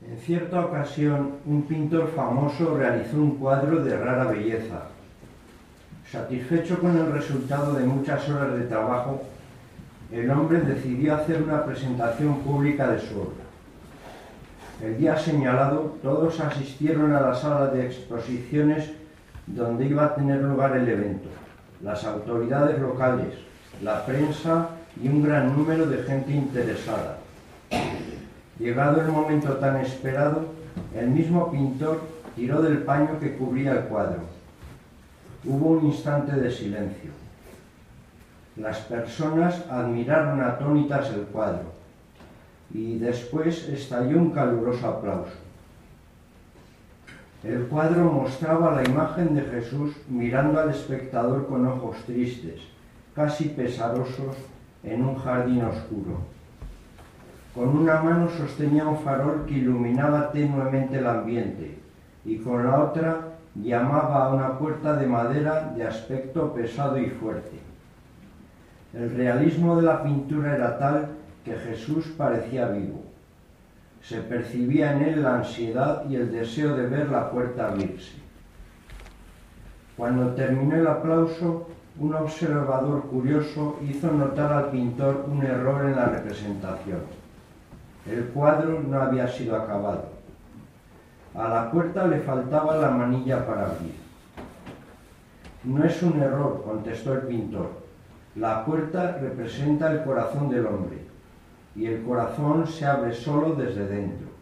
En cierta ocasión, un pintor famoso realizó un cuadro de rara belleza. Satisfecho con el resultado de muchas horas de trabajo, el hombre decidió hacer una presentación pública de su obra. El día señalado, todos asistieron a la sala de exposiciones donde iba a tener lugar el evento. Las autoridades locales, la prensa y un gran número de gente interesada. Llegado el momento tan esperado, el mismo pintor tiró del paño que cubría el cuadro. Hubo un instante de silencio. Las personas admiraron atónitas el cuadro y después estalló un caluroso aplauso. El cuadro mostraba la imagen de Jesús mirando al espectador con ojos tristes, casi pesarosos, en un jardín oscuro. Con una mano sostenía un farol que iluminaba tenuemente el ambiente y con la otra llamaba a una puerta de madera de aspecto pesado y fuerte. El realismo de la pintura era tal que Jesús parecía vivo. Se percibía en él la ansiedad y el deseo de ver la puerta abrirse. Cuando terminó el aplauso, un observador curioso hizo notar al pintor un error en la representación. El cuadro no había sido acabado. A la puerta le faltaba la manilla para abrir. No es un error, contestó el pintor. La puerta representa el corazón del hombre y el corazón se abre solo desde dentro.